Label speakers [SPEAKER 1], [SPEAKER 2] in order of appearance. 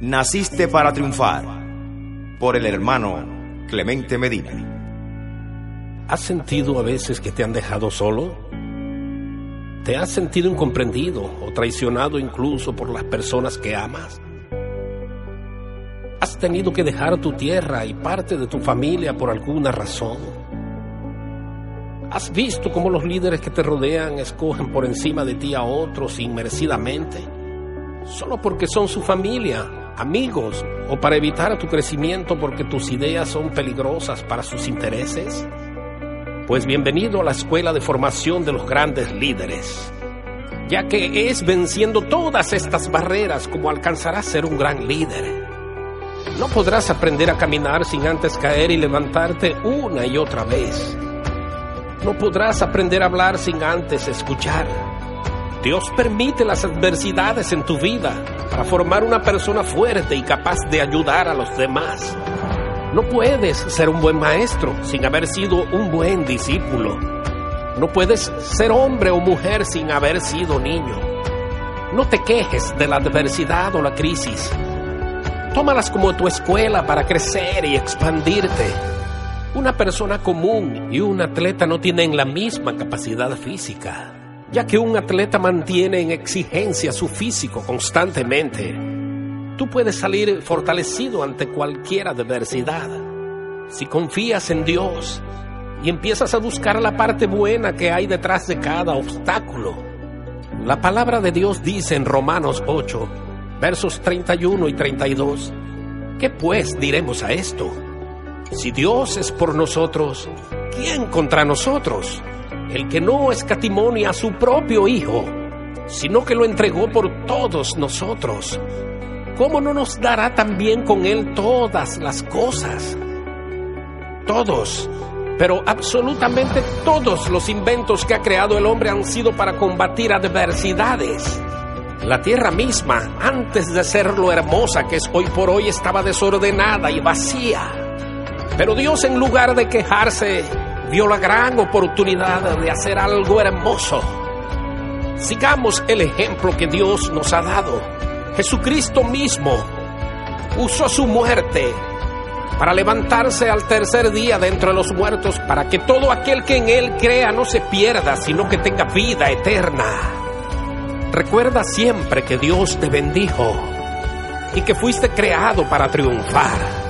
[SPEAKER 1] Naciste para triunfar por el hermano Clemente Medina.
[SPEAKER 2] ¿Has sentido a veces que te han dejado solo? ¿Te has sentido incomprendido o traicionado incluso por las personas que amas? ¿Has tenido que dejar tu tierra y parte de tu familia por alguna razón? ¿Has visto cómo los líderes que te rodean escogen por encima de ti a otros inmerecidamente? Solo porque son su familia, amigos o para evitar tu crecimiento porque tus ideas son peligrosas para sus intereses? Pues bienvenido a la escuela de formación de los grandes líderes, ya que es venciendo todas estas barreras como alcanzarás ser un gran líder. No podrás aprender a caminar sin antes caer y levantarte una y otra vez. No podrás aprender a hablar sin antes escuchar. Dios permite las adversidades en tu vida para formar una persona fuerte y capaz de ayudar a los demás. No puedes ser un buen maestro sin haber sido un buen discípulo. No puedes ser hombre o mujer sin haber sido niño. No te quejes de la adversidad o la crisis. Tómalas como tu escuela para crecer y expandirte. Una persona común y un atleta no tienen la misma capacidad física, ya que un atleta mantiene en exigencia su físico constantemente. Tú puedes salir fortalecido ante cualquier adversidad. Si confías en Dios y empiezas a buscar la parte buena que hay detrás de cada obstáculo. La palabra de Dios dice en Romanos 8, versos 31 y 32, ¿qué pues diremos a esto? Si Dios es por nosotros, ¿quién contra nosotros? El que no escatimonia a su propio Hijo, sino que lo entregó por todos nosotros. ¿Cómo no nos dará también con Él todas las cosas? Todos, pero absolutamente todos los inventos que ha creado el hombre han sido para combatir adversidades. La tierra misma, antes de ser lo hermosa que es hoy por hoy, estaba desordenada y vacía. Pero Dios en lugar de quejarse, vio la gran oportunidad de hacer algo hermoso. Sigamos el ejemplo que Dios nos ha dado. Jesucristo mismo usó su muerte para levantarse al tercer día de entre los muertos, para que todo aquel que en Él crea no se pierda, sino que tenga vida eterna. Recuerda siempre que Dios te bendijo y que fuiste creado para triunfar.